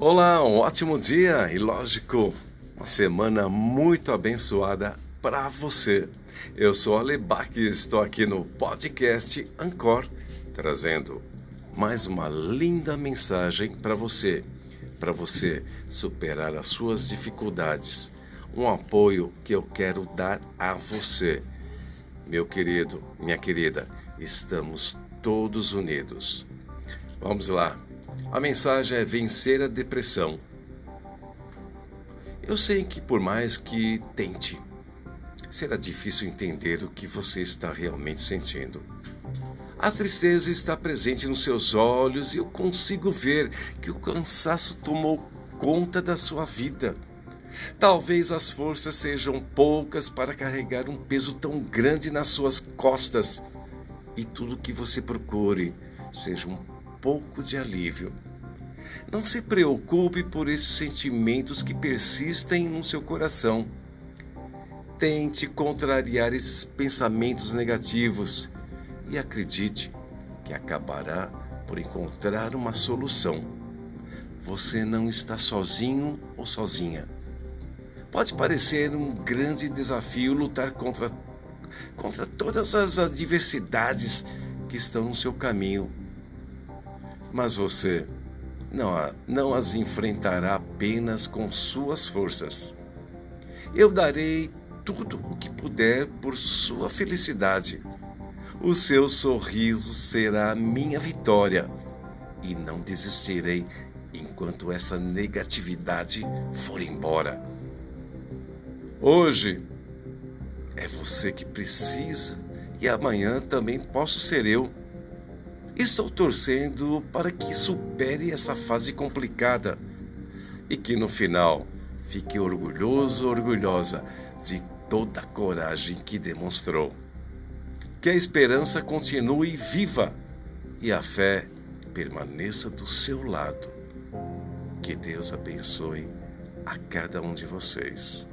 Olá, um ótimo dia e, lógico, uma semana muito abençoada para você. Eu sou Alebac e estou aqui no podcast Ancor, trazendo mais uma linda mensagem para você, para você superar as suas dificuldades. Um apoio que eu quero dar a você. Meu querido, minha querida, estamos todos unidos. Vamos lá. A mensagem é vencer a depressão. Eu sei que por mais que tente, será difícil entender o que você está realmente sentindo. A tristeza está presente nos seus olhos e eu consigo ver que o cansaço tomou conta da sua vida. Talvez as forças sejam poucas para carregar um peso tão grande nas suas costas e tudo que você procure seja um pouco de alívio. Não se preocupe por esses sentimentos que persistem no seu coração. Tente contrariar esses pensamentos negativos e acredite que acabará por encontrar uma solução. Você não está sozinho ou sozinha. Pode parecer um grande desafio lutar contra, contra todas as adversidades que estão no seu caminho. Mas você não, não as enfrentará apenas com suas forças. Eu darei tudo o que puder por sua felicidade. O seu sorriso será minha vitória e não desistirei enquanto essa negatividade for embora. Hoje é você que precisa e amanhã também posso ser eu. Estou torcendo para que supere essa fase complicada e que no final fique orgulhoso, orgulhosa de toda a coragem que demonstrou. Que a esperança continue viva e a fé permaneça do seu lado. Que Deus abençoe a cada um de vocês.